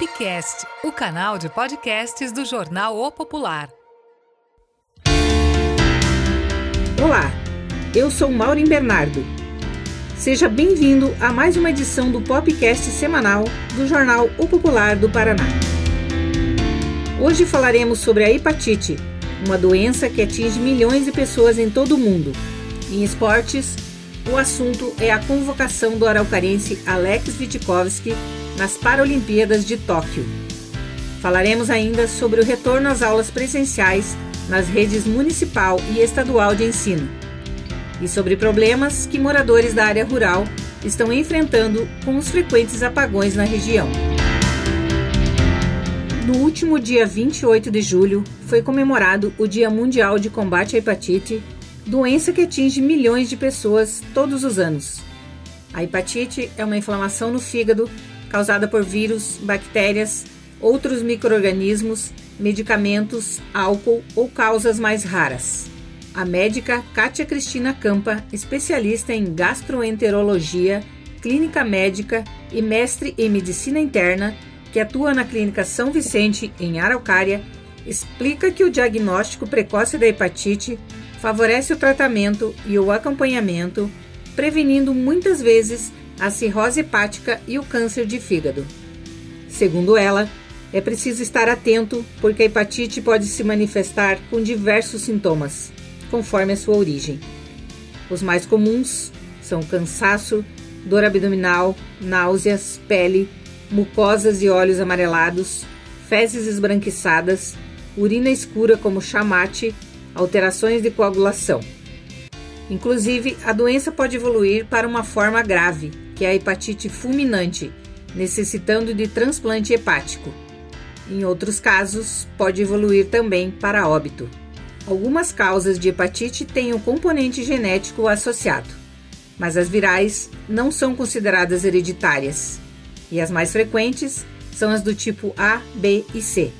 Popcast, o canal de podcasts do jornal O Popular. Olá, eu sou Maureen Bernardo. Seja bem-vindo a mais uma edição do Popcast semanal do jornal O Popular do Paraná. Hoje falaremos sobre a hepatite, uma doença que atinge milhões de pessoas em todo o mundo. Em esportes, o assunto é a convocação do araucarense Alex Vitkovski nas Paralimpíadas de Tóquio. Falaremos ainda sobre o retorno às aulas presenciais nas redes municipal e estadual de ensino e sobre problemas que moradores da área rural estão enfrentando com os frequentes apagões na região. No último dia 28 de julho, foi comemorado o Dia Mundial de Combate à Hepatite, doença que atinge milhões de pessoas todos os anos. A hepatite é uma inflamação no fígado causada por vírus, bactérias, outros microorganismos, medicamentos, álcool ou causas mais raras. A médica Kátia Cristina Campa, especialista em gastroenterologia, clínica médica e mestre em medicina interna, que atua na Clínica São Vicente, em Araucária, explica que o diagnóstico precoce da hepatite favorece o tratamento e o acompanhamento, prevenindo muitas vezes a cirrose hepática e o câncer de fígado. Segundo ela, é preciso estar atento porque a hepatite pode se manifestar com diversos sintomas, conforme a sua origem. Os mais comuns são cansaço, dor abdominal, náuseas, pele, mucosas e olhos amarelados, fezes esbranquiçadas, urina escura como chamate, alterações de coagulação. Inclusive, a doença pode evoluir para uma forma grave, que é a hepatite fulminante, necessitando de transplante hepático. Em outros casos, pode evoluir também para óbito. Algumas causas de hepatite têm um componente genético associado, mas as virais não são consideradas hereditárias, e as mais frequentes são as do tipo A, B e C.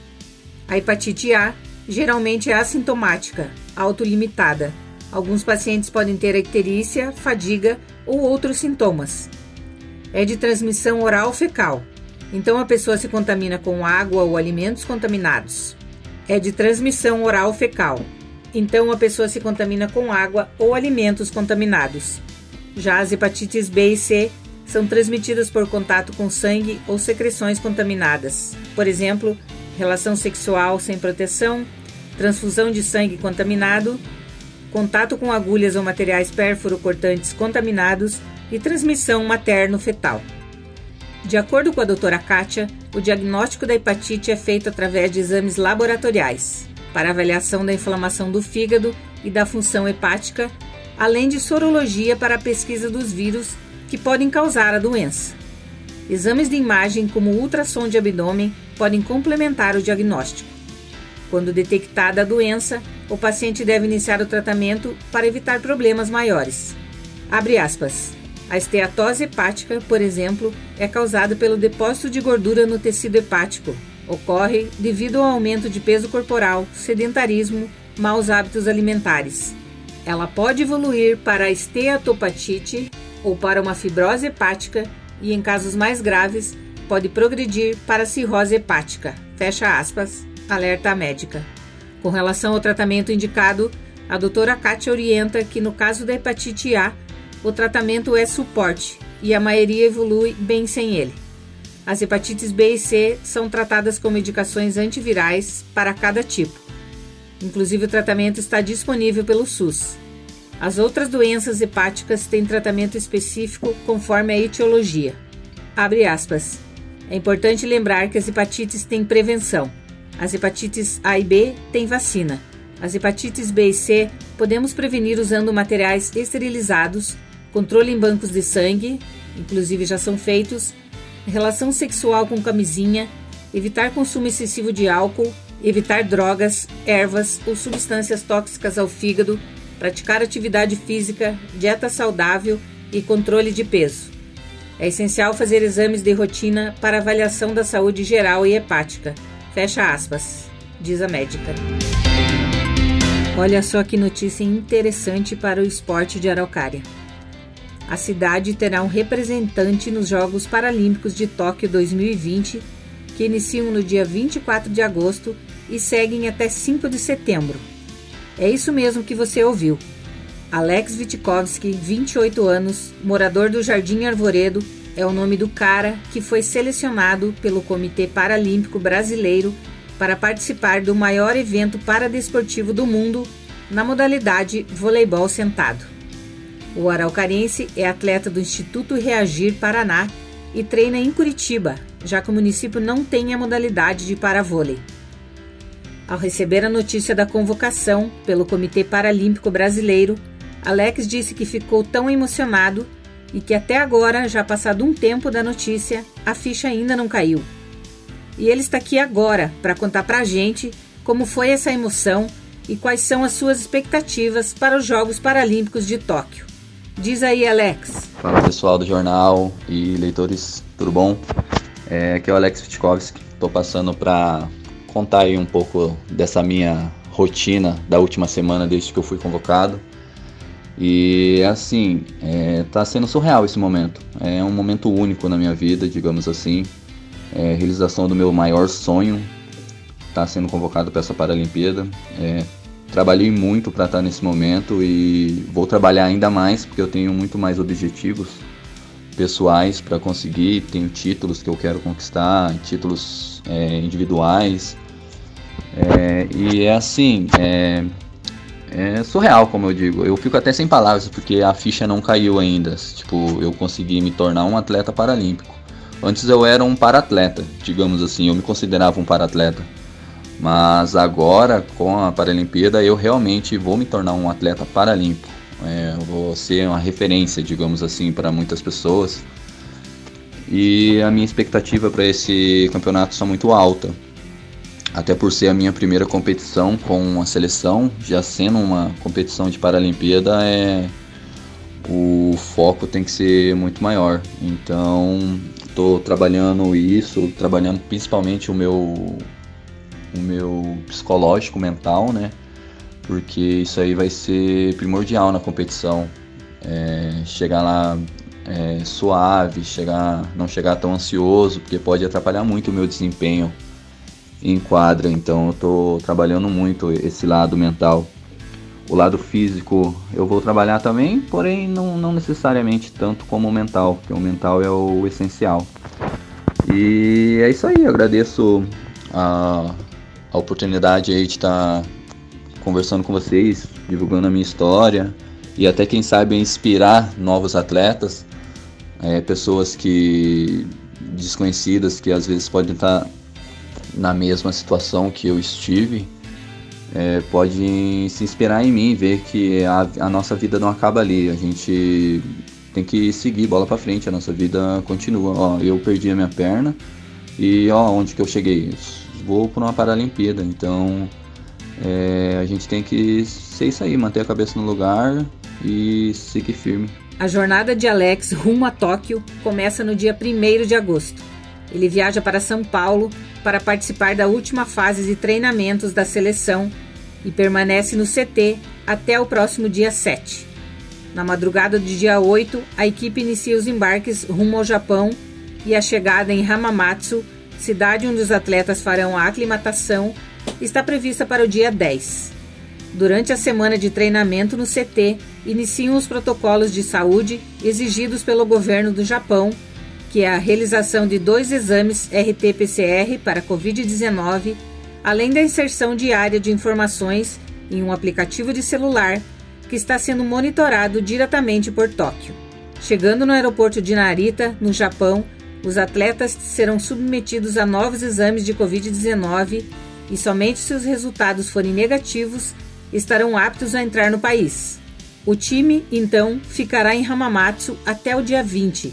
A hepatite A geralmente é assintomática, autolimitada. Alguns pacientes podem ter icterícia, fadiga ou outros sintomas, é de transmissão oral fecal, então a pessoa se contamina com água ou alimentos contaminados. É de transmissão oral fecal, então a pessoa se contamina com água ou alimentos contaminados. Já as hepatites B e C são transmitidas por contato com sangue ou secreções contaminadas, por exemplo, relação sexual sem proteção, transfusão de sangue contaminado, contato com agulhas ou materiais pérfuro cortantes contaminados e transmissão materno-fetal. De acordo com a doutora Kátia, o diagnóstico da hepatite é feito através de exames laboratoriais para avaliação da inflamação do fígado e da função hepática, além de sorologia para a pesquisa dos vírus que podem causar a doença. Exames de imagem, como ultrassom de abdômen, podem complementar o diagnóstico. Quando detectada a doença, o paciente deve iniciar o tratamento para evitar problemas maiores. Abre aspas. A esteatose hepática, por exemplo, é causada pelo depósito de gordura no tecido hepático. Ocorre devido ao aumento de peso corporal, sedentarismo, maus hábitos alimentares. Ela pode evoluir para a esteatopatite ou para uma fibrose hepática e, em casos mais graves, pode progredir para cirrose hepática. Fecha aspas, alerta médica. Com relação ao tratamento indicado, a doutora Kátia orienta que no caso da hepatite A, o tratamento é suporte e a maioria evolui bem sem ele. As hepatites B e C são tratadas com medicações antivirais para cada tipo. Inclusive, o tratamento está disponível pelo SUS. As outras doenças hepáticas têm tratamento específico conforme a etiologia. Abre aspas. É importante lembrar que as hepatites têm prevenção. As hepatites A e B têm vacina. As hepatites B e C podemos prevenir usando materiais esterilizados controle em bancos de sangue, inclusive já são feitos, relação sexual com camisinha, evitar consumo excessivo de álcool, evitar drogas, ervas ou substâncias tóxicas ao fígado, praticar atividade física, dieta saudável e controle de peso. É essencial fazer exames de rotina para avaliação da saúde geral e hepática. Fecha aspas, diz a médica. Olha só que notícia interessante para o esporte de Araucária. A cidade terá um representante nos Jogos Paralímpicos de Tóquio 2020, que iniciam no dia 24 de agosto e seguem até 5 de setembro. É isso mesmo que você ouviu. Alex Vitkovski, 28 anos, morador do Jardim Arvoredo, é o nome do cara que foi selecionado pelo Comitê Paralímpico Brasileiro para participar do maior evento paradesportivo do mundo na modalidade voleibol sentado. O araucarense é atleta do Instituto Reagir Paraná e treina em Curitiba, já que o município não tem a modalidade de paravôlei. Ao receber a notícia da convocação pelo Comitê Paralímpico Brasileiro, Alex disse que ficou tão emocionado e que até agora, já passado um tempo da notícia, a ficha ainda não caiu. E ele está aqui agora para contar para a gente como foi essa emoção e quais são as suas expectativas para os Jogos Paralímpicos de Tóquio. Diz aí, Alex. Fala pessoal do jornal e leitores, tudo bom? É, aqui é o Alex Vitkovski. Estou passando para contar aí um pouco dessa minha rotina da última semana desde que eu fui convocado. E assim, é, tá sendo surreal esse momento. É um momento único na minha vida, digamos assim. É realização do meu maior sonho. Tá sendo convocado para essa Paralimpíada. É, trabalhei muito para estar nesse momento e vou trabalhar ainda mais porque eu tenho muito mais objetivos pessoais para conseguir. Tenho títulos que eu quero conquistar, títulos é, individuais. É, e é assim, é, é surreal, como eu digo. Eu fico até sem palavras porque a ficha não caiu ainda. Tipo, eu consegui me tornar um atleta paralímpico. Antes eu era um paratleta, digamos assim, eu me considerava um paratleta. Mas agora, com a Paralimpíada, eu realmente vou me tornar um atleta paralímpico. É, vou ser uma referência, digamos assim, para muitas pessoas. E a minha expectativa para esse campeonato está muito alta até por ser a minha primeira competição com a seleção, já sendo uma competição de Paralimpíada, é o foco tem que ser muito maior. Então, estou trabalhando isso, trabalhando principalmente o meu o meu psicológico mental, né? Porque isso aí vai ser primordial na competição. É, chegar lá é, suave, chegar, não chegar tão ansioso, porque pode atrapalhar muito o meu desempenho em quadra, então eu estou trabalhando muito esse lado mental. O lado físico eu vou trabalhar também, porém não, não necessariamente tanto como o mental, porque o mental é o essencial. E é isso aí, eu agradeço a, a oportunidade aí de estar tá conversando com vocês, divulgando a minha história e até quem sabe inspirar novos atletas, é, pessoas que desconhecidas que às vezes podem estar tá na mesma situação que eu estive, é, pode se inspirar em mim, ver que a, a, nossa vida não acaba ali. A gente tem que seguir bola para frente, a nossa vida continua. Ó, eu perdi a minha perna e ó, onde que eu cheguei? Vou para uma Paralimpíada, então é, a gente tem que ser isso aí, manter a cabeça no lugar e seguir firme. A jornada de Alex rumo a Tóquio começa no dia 1 de agosto. Ele viaja para São Paulo para participar da última fase de treinamentos da seleção e permanece no CT até o próximo dia 7. Na madrugada do dia 8, a equipe inicia os embarques rumo ao Japão e a chegada em Hamamatsu, cidade onde os atletas farão a aclimatação, está prevista para o dia 10. Durante a semana de treinamento no CT, iniciam os protocolos de saúde exigidos pelo governo do Japão que é a realização de dois exames RT-PCR para Covid-19, além da inserção diária de informações em um aplicativo de celular que está sendo monitorado diretamente por Tóquio. Chegando no aeroporto de Narita, no Japão, os atletas serão submetidos a novos exames de Covid-19 e somente se os resultados forem negativos estarão aptos a entrar no país. O time, então, ficará em Hamamatsu até o dia 20,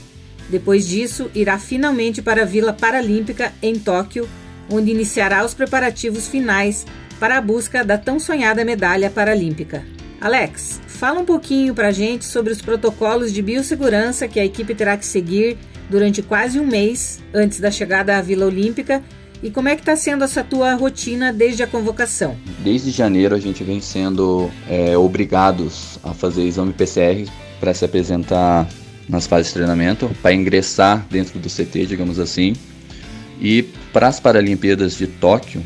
depois disso, irá finalmente para a Vila Paralímpica em Tóquio, onde iniciará os preparativos finais para a busca da tão sonhada medalha paralímpica. Alex, fala um pouquinho para a gente sobre os protocolos de biossegurança que a equipe terá que seguir durante quase um mês antes da chegada à Vila Olímpica e como é que está sendo essa tua rotina desde a convocação? Desde janeiro a gente vem sendo é, obrigados a fazer exame PCR para se apresentar nas fases de treinamento para ingressar dentro do CT, digamos assim. E para as Paralimpíadas de Tóquio,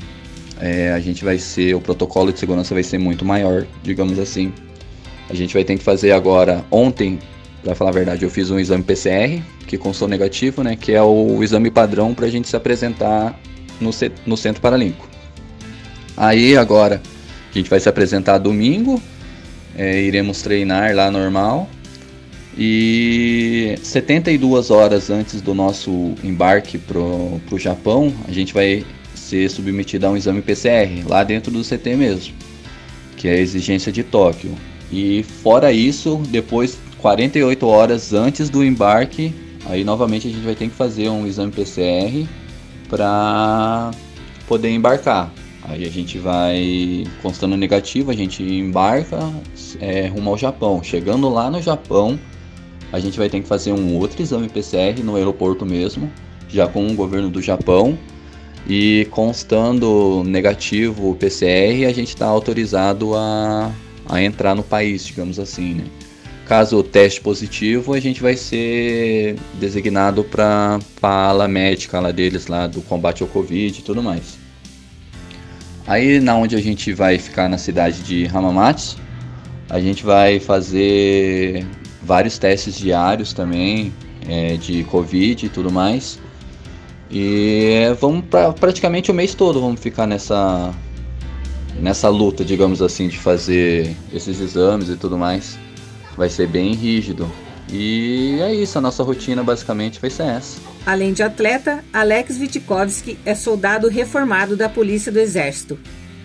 é, a gente vai ser, o protocolo de segurança vai ser muito maior, digamos assim. A gente vai ter que fazer agora, ontem, para falar a verdade, eu fiz um exame PCR, que constou negativo, né, que é o exame padrão para a gente se apresentar no, no Centro Paralímpico. Aí agora, a gente vai se apresentar domingo, é, iremos treinar lá normal, e 72 horas antes do nosso embarque pro, pro Japão, a gente vai ser submetido a um exame PCR lá dentro do CT mesmo, que é a exigência de Tóquio. E fora isso, depois 48 horas antes do embarque, aí novamente a gente vai ter que fazer um exame PCR para poder embarcar. Aí a gente vai constando negativo, a gente embarca é, rumo ao Japão. Chegando lá no Japão, a gente vai ter que fazer um outro exame PCR no aeroporto mesmo, já com o governo do Japão. E constando negativo o PCR, a gente está autorizado a, a entrar no país, digamos assim. Né? Caso teste positivo, a gente vai ser designado para a ala médica lá deles, lá do combate ao Covid e tudo mais. Aí, na onde a gente vai ficar na cidade de Hamamatsu, a gente vai fazer vários testes diários também é, de Covid e tudo mais. E vamos pra, praticamente o mês todo vamos ficar nessa nessa luta, digamos assim, de fazer esses exames e tudo mais. Vai ser bem rígido. E é isso, a nossa rotina basicamente vai ser essa. Além de atleta, Alex Vitkovski é soldado reformado da Polícia do Exército.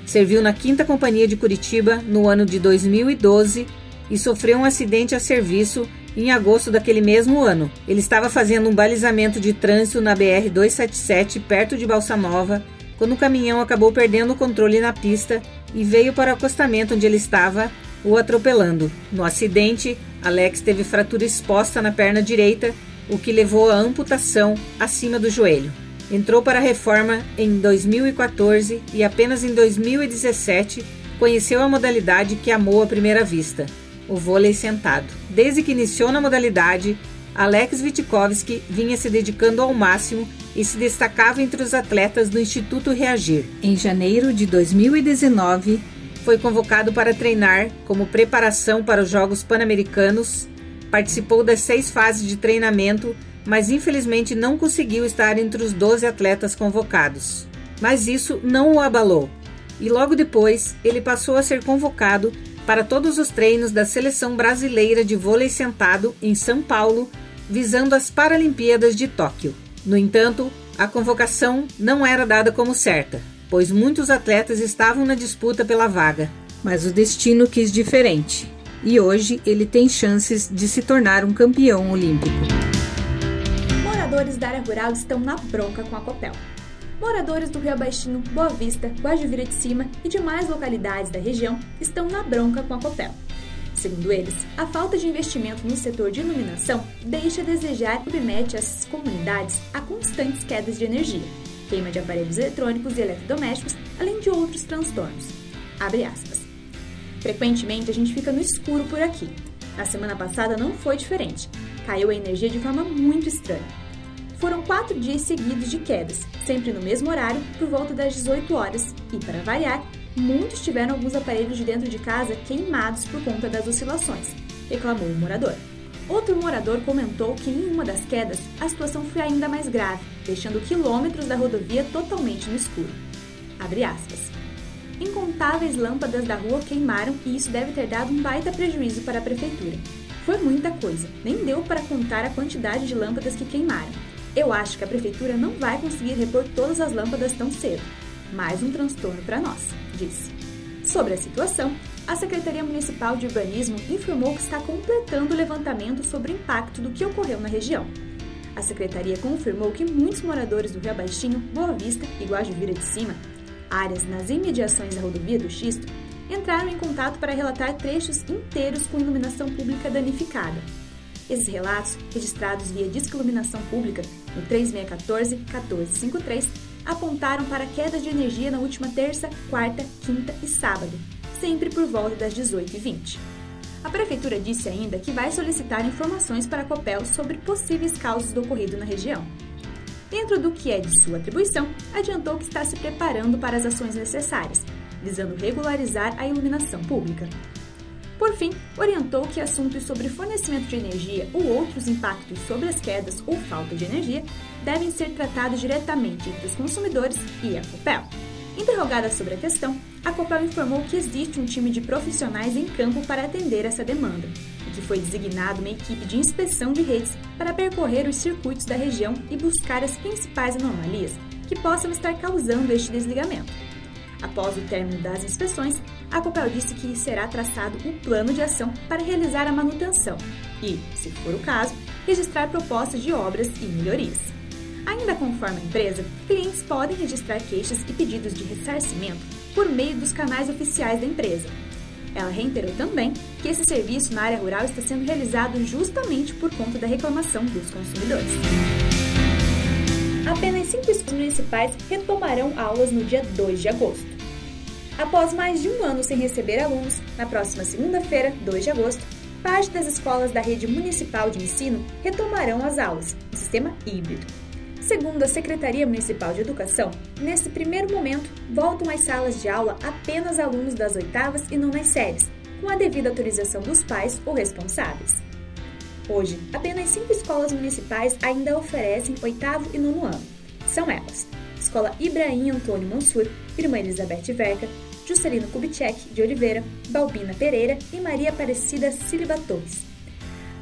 Serviu na 5 Companhia de Curitiba no ano de 2012 e sofreu um acidente a serviço em agosto daquele mesmo ano. Ele estava fazendo um balizamento de trânsito na BR 277 perto de Balsa Nova, quando o caminhão acabou perdendo o controle na pista e veio para o acostamento onde ele estava, o atropelando. No acidente, Alex teve fratura exposta na perna direita, o que levou à amputação acima do joelho. Entrou para a reforma em 2014 e apenas em 2017 conheceu a modalidade que amou à primeira vista, o vôlei sentado. Desde que iniciou na modalidade, Alex Vitkovski vinha se dedicando ao máximo e se destacava entre os atletas do Instituto Reagir. Em janeiro de 2019, foi convocado para treinar como preparação para os Jogos Pan-Americanos, participou das seis fases de treinamento, mas infelizmente não conseguiu estar entre os 12 atletas convocados. Mas isso não o abalou, e logo depois ele passou a ser convocado para todos os treinos da seleção brasileira de vôlei sentado em São Paulo, visando as Paralimpíadas de Tóquio. No entanto, a convocação não era dada como certa, pois muitos atletas estavam na disputa pela vaga. Mas o destino quis diferente, e hoje ele tem chances de se tornar um campeão olímpico. Moradores da área rural estão na bronca com a Copel. Moradores do Rio Abaixinho, Boa Vista, Guajuvira de Cima e demais localidades da região estão na bronca com a Copel. Segundo eles, a falta de investimento no setor de iluminação deixa a desejar e submete as comunidades a constantes quedas de energia, queima de aparelhos eletrônicos e eletrodomésticos, além de outros transtornos. Frequentemente a gente fica no escuro por aqui. Na semana passada não foi diferente. Caiu a energia de forma muito estranha. Foram quatro dias seguidos de quedas, sempre no mesmo horário, por volta das 18 horas, e para variar, muitos tiveram alguns aparelhos de dentro de casa queimados por conta das oscilações, reclamou o morador. Outro morador comentou que em uma das quedas a situação foi ainda mais grave, deixando quilômetros da rodovia totalmente no escuro. Abre aspas. Incontáveis lâmpadas da rua queimaram e isso deve ter dado um baita prejuízo para a prefeitura. Foi muita coisa, nem deu para contar a quantidade de lâmpadas que queimaram. Eu acho que a prefeitura não vai conseguir repor todas as lâmpadas tão cedo. Mais um transtorno para nós, disse. Sobre a situação, a Secretaria Municipal de Urbanismo informou que está completando o levantamento sobre o impacto do que ocorreu na região. A secretaria confirmou que muitos moradores do Rio Baixinho, Boa Vista e Guajuvira de Cima, áreas nas imediações da rodovia do Xisto, entraram em contato para relatar trechos inteiros com iluminação pública danificada. Esses relatos, registrados via Disque Iluminação Pública no 3614-1453, apontaram para quedas de energia na última terça, quarta, quinta e sábado, sempre por volta das 18h20. A Prefeitura disse ainda que vai solicitar informações para a COPEL sobre possíveis causas do ocorrido na região. Dentro do que é de sua atribuição, adiantou que está se preparando para as ações necessárias, visando regularizar a iluminação pública. Por fim, orientou que assuntos sobre fornecimento de energia ou outros impactos sobre as quedas ou falta de energia devem ser tratados diretamente entre os consumidores e a Copel. Interrogada sobre a questão, a Copel informou que existe um time de profissionais em campo para atender essa demanda e que foi designado uma equipe de inspeção de redes para percorrer os circuitos da região e buscar as principais anomalias que possam estar causando este desligamento. Após o término das inspeções, a Copel disse que será traçado um plano de ação para realizar a manutenção e, se for o caso, registrar propostas de obras e melhorias. Ainda conforme a empresa, clientes podem registrar queixas e pedidos de ressarcimento por meio dos canais oficiais da empresa. Ela reiterou também que esse serviço na área rural está sendo realizado justamente por conta da reclamação dos consumidores. Apenas cinco escolas municipais retomarão aulas no dia 2 de agosto. Após mais de um ano sem receber alunos, na próxima segunda-feira, 2 de agosto, parte das escolas da rede municipal de ensino retomarão as aulas, no sistema híbrido. Segundo a Secretaria Municipal de Educação, nesse primeiro momento, voltam às salas de aula apenas alunos das oitavas e nonas séries, com a devida autorização dos pais ou responsáveis. Hoje, apenas cinco escolas municipais ainda oferecem oitavo e nono ano. São elas: Escola Ibrahim Antônio Mansur, Irmã Elizabeth Verca, Juscelino Kubitschek de Oliveira, Balbina Pereira e Maria Aparecida Silva Torres.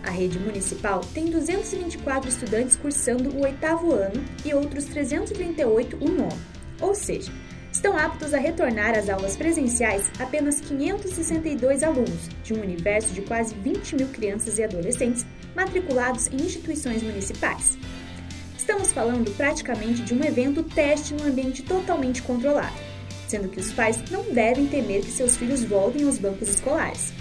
A rede municipal tem 224 estudantes cursando o oitavo ano e outros 338 o nono, ou seja, estão aptos a retornar às aulas presenciais apenas 562 alunos, de um universo de quase 20 mil crianças e adolescentes matriculados em instituições municipais. Estamos falando praticamente de um evento teste num ambiente totalmente controlado sendo que os pais não devem temer que seus filhos voltem aos bancos escolares.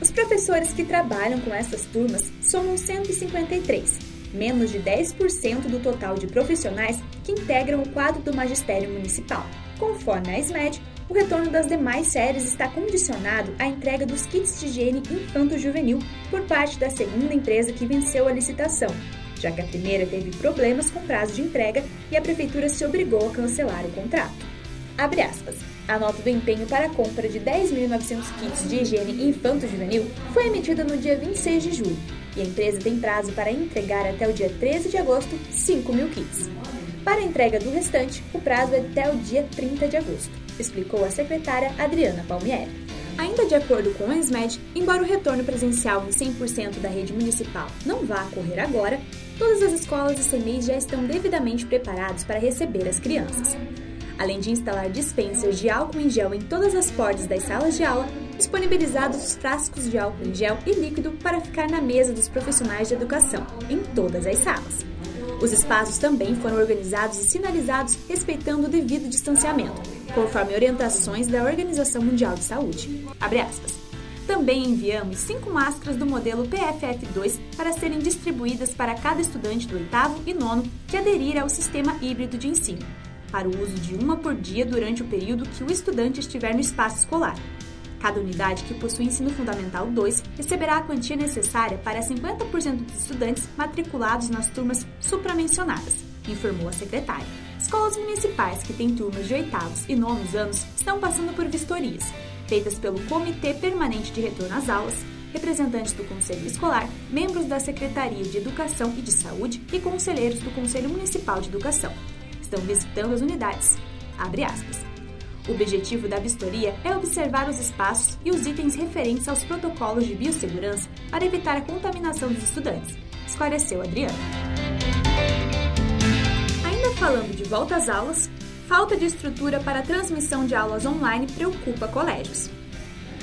Os professores que trabalham com essas turmas somam 153, menos de 10% do total de profissionais que integram o quadro do magistério municipal. Conforme a SMED, o retorno das demais séries está condicionado à entrega dos kits de higiene infanto-juvenil por parte da segunda empresa que venceu a licitação, já que a primeira teve problemas com prazo de entrega e a prefeitura se obrigou a cancelar o contrato. Abre aspas. A nota do empenho para a compra de 10.900 kits de higiene infanto-juvenil foi emitida no dia 26 de julho e a empresa tem prazo para entregar até o dia 13 de agosto 5 mil kits. Para a entrega do restante, o prazo é até o dia 30 de agosto, explicou a secretária Adriana Palmieri. Ainda de acordo com o ENSMED, embora o retorno presencial em 100% da rede municipal não vá ocorrer agora, todas as escolas e CMEs já estão devidamente preparados para receber as crianças além de instalar dispensers de álcool em gel em todas as portas das salas de aula, disponibilizados os frascos de álcool em gel e líquido para ficar na mesa dos profissionais de educação, em todas as salas. Os espaços também foram organizados e sinalizados respeitando o devido distanciamento, conforme orientações da Organização Mundial de Saúde. Também enviamos cinco máscaras do modelo PFF2 para serem distribuídas para cada estudante do oitavo e nono que aderir ao sistema híbrido de ensino para o uso de uma por dia durante o período que o estudante estiver no espaço escolar. Cada unidade que possui ensino fundamental 2 receberá a quantia necessária para 50% dos estudantes matriculados nas turmas supramencionadas, informou a secretária. Escolas municipais que têm turmas de oitavos e nonos anos estão passando por vistorias, feitas pelo Comitê Permanente de Retorno às Aulas, representantes do Conselho Escolar, membros da Secretaria de Educação e de Saúde e conselheiros do Conselho Municipal de Educação estão visitando as unidades. O objetivo da vistoria é observar os espaços e os itens referentes aos protocolos de biossegurança para evitar a contaminação dos estudantes, esclareceu Adriana. Ainda falando de volta às aulas, falta de estrutura para a transmissão de aulas online preocupa colégios.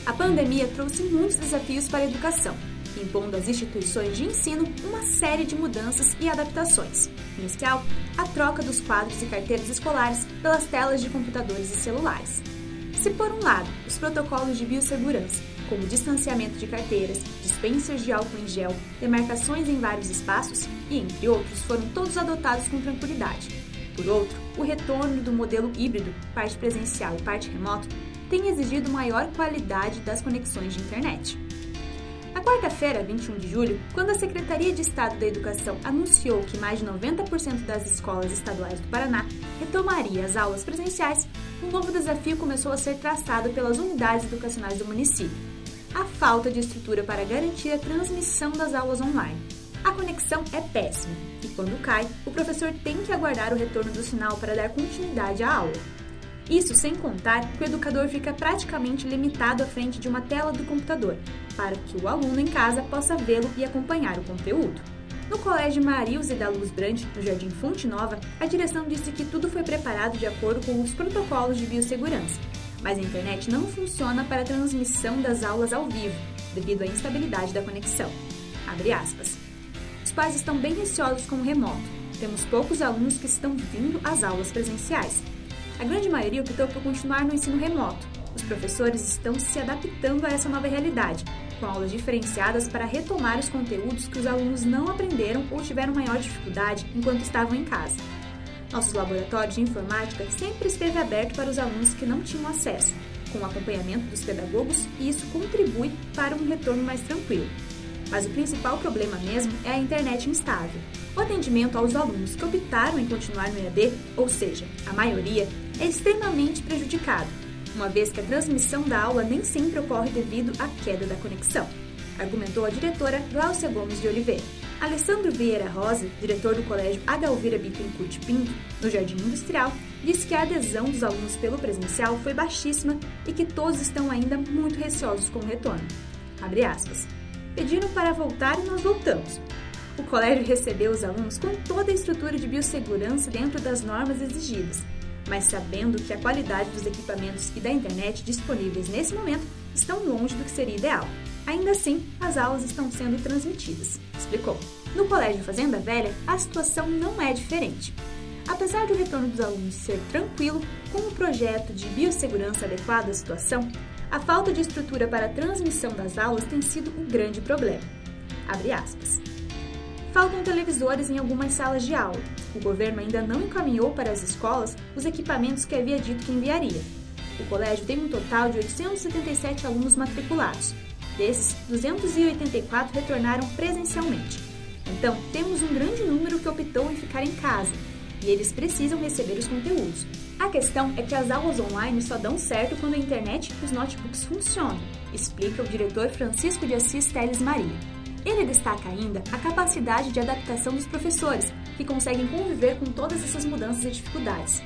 A pandemia trouxe muitos desafios para a educação, impondo às instituições de ensino uma série de mudanças e adaptações, especial a troca dos quadros e carteiras escolares pelas telas de computadores e celulares. Se por um lado, os protocolos de biossegurança, como distanciamento de carteiras, dispensers de álcool em gel, demarcações em vários espaços e entre outros foram todos adotados com tranquilidade. Por outro, o retorno do modelo híbrido, parte presencial e parte remoto, tem exigido maior qualidade das conexões de internet. Na quarta-feira, 21 de julho, quando a Secretaria de Estado da Educação anunciou que mais de 90% das escolas estaduais do Paraná retomaria as aulas presenciais, um novo desafio começou a ser traçado pelas unidades educacionais do município: a falta de estrutura para garantir a transmissão das aulas online. A conexão é péssima e, quando cai, o professor tem que aguardar o retorno do sinal para dar continuidade à aula. Isso sem contar que o educador fica praticamente limitado à frente de uma tela do computador, para que o aluno em casa possa vê-lo e acompanhar o conteúdo. No Colégio Marilze da Luz Brande, no Jardim Fonte Nova, a direção disse que tudo foi preparado de acordo com os protocolos de biossegurança, mas a internet não funciona para a transmissão das aulas ao vivo, devido à instabilidade da conexão. Os pais estão bem receosos com o remoto. Temos poucos alunos que estão vindo às aulas presenciais, a grande maioria optou por continuar no ensino remoto. Os professores estão se adaptando a essa nova realidade, com aulas diferenciadas para retomar os conteúdos que os alunos não aprenderam ou tiveram maior dificuldade enquanto estavam em casa. Nosso laboratório de informática sempre esteve aberto para os alunos que não tinham acesso, com o acompanhamento dos pedagogos, e isso contribui para um retorno mais tranquilo. Mas o principal problema mesmo é a internet instável. O atendimento aos alunos que optaram em continuar no EAD, ou seja, a maioria, é extremamente prejudicado, uma vez que a transmissão da aula nem sempre ocorre devido à queda da conexão, argumentou a diretora Glaucia Gomes de Oliveira. Alessandro Vieira Rosa, diretor do Colégio Adalvira Bittencourt Pinto, no Jardim Industrial, disse que a adesão dos alunos pelo presencial foi baixíssima e que todos estão ainda muito receosos com o retorno. Abre aspas. Pediram para voltar e nós voltamos. O colégio recebeu os alunos com toda a estrutura de biossegurança dentro das normas exigidas, mas sabendo que a qualidade dos equipamentos e da internet disponíveis nesse momento estão longe do que seria ideal. Ainda assim, as aulas estão sendo transmitidas, explicou. No Colégio Fazenda Velha, a situação não é diferente. Apesar do retorno dos alunos ser tranquilo, com o projeto de biossegurança adequado à situação, a falta de estrutura para a transmissão das aulas tem sido um grande problema. Abre aspas. Faltam televisores em algumas salas de aula. O governo ainda não encaminhou para as escolas os equipamentos que havia dito que enviaria. O colégio tem um total de 877 alunos matriculados. Desses, 284 retornaram presencialmente. Então, temos um grande número que optou em ficar em casa, e eles precisam receber os conteúdos. A questão é que as aulas online só dão certo quando a internet e os notebooks funcionam, explica o diretor Francisco de Assis Teles Maria. Ele destaca ainda a capacidade de adaptação dos professores, que conseguem conviver com todas essas mudanças e dificuldades.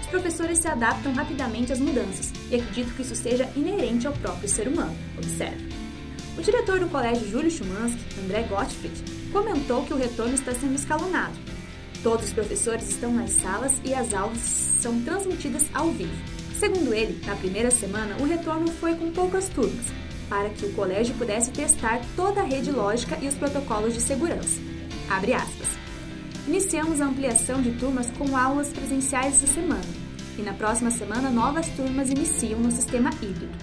Os professores se adaptam rapidamente às mudanças e acredito que isso seja inerente ao próprio ser humano, observe. O diretor do colégio Júlio Schumansky, André Gottfried, comentou que o retorno está sendo escalonado. Todos os professores estão nas salas e as aulas são transmitidas ao vivo. Segundo ele, na primeira semana, o retorno foi com poucas turmas, para que o colégio pudesse testar toda a rede lógica e os protocolos de segurança. Abre aspas. Iniciamos a ampliação de turmas com aulas presenciais essa semana, e na próxima semana novas turmas iniciam no sistema híbrido.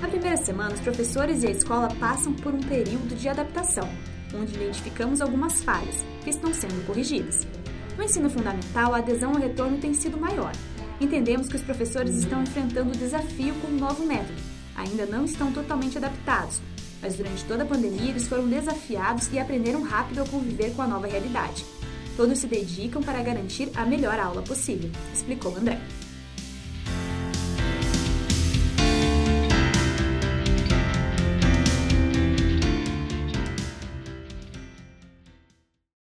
Na primeira semana, os professores e a escola passam por um período de adaptação, onde identificamos algumas falhas, que estão sendo corrigidas. No ensino fundamental, a adesão ao retorno tem sido maior. Entendemos que os professores estão enfrentando o desafio com o novo método, ainda não estão totalmente adaptados, mas durante toda a pandemia eles foram desafiados e aprenderam rápido a conviver com a nova realidade. Todos se dedicam para garantir a melhor aula possível, explicou André.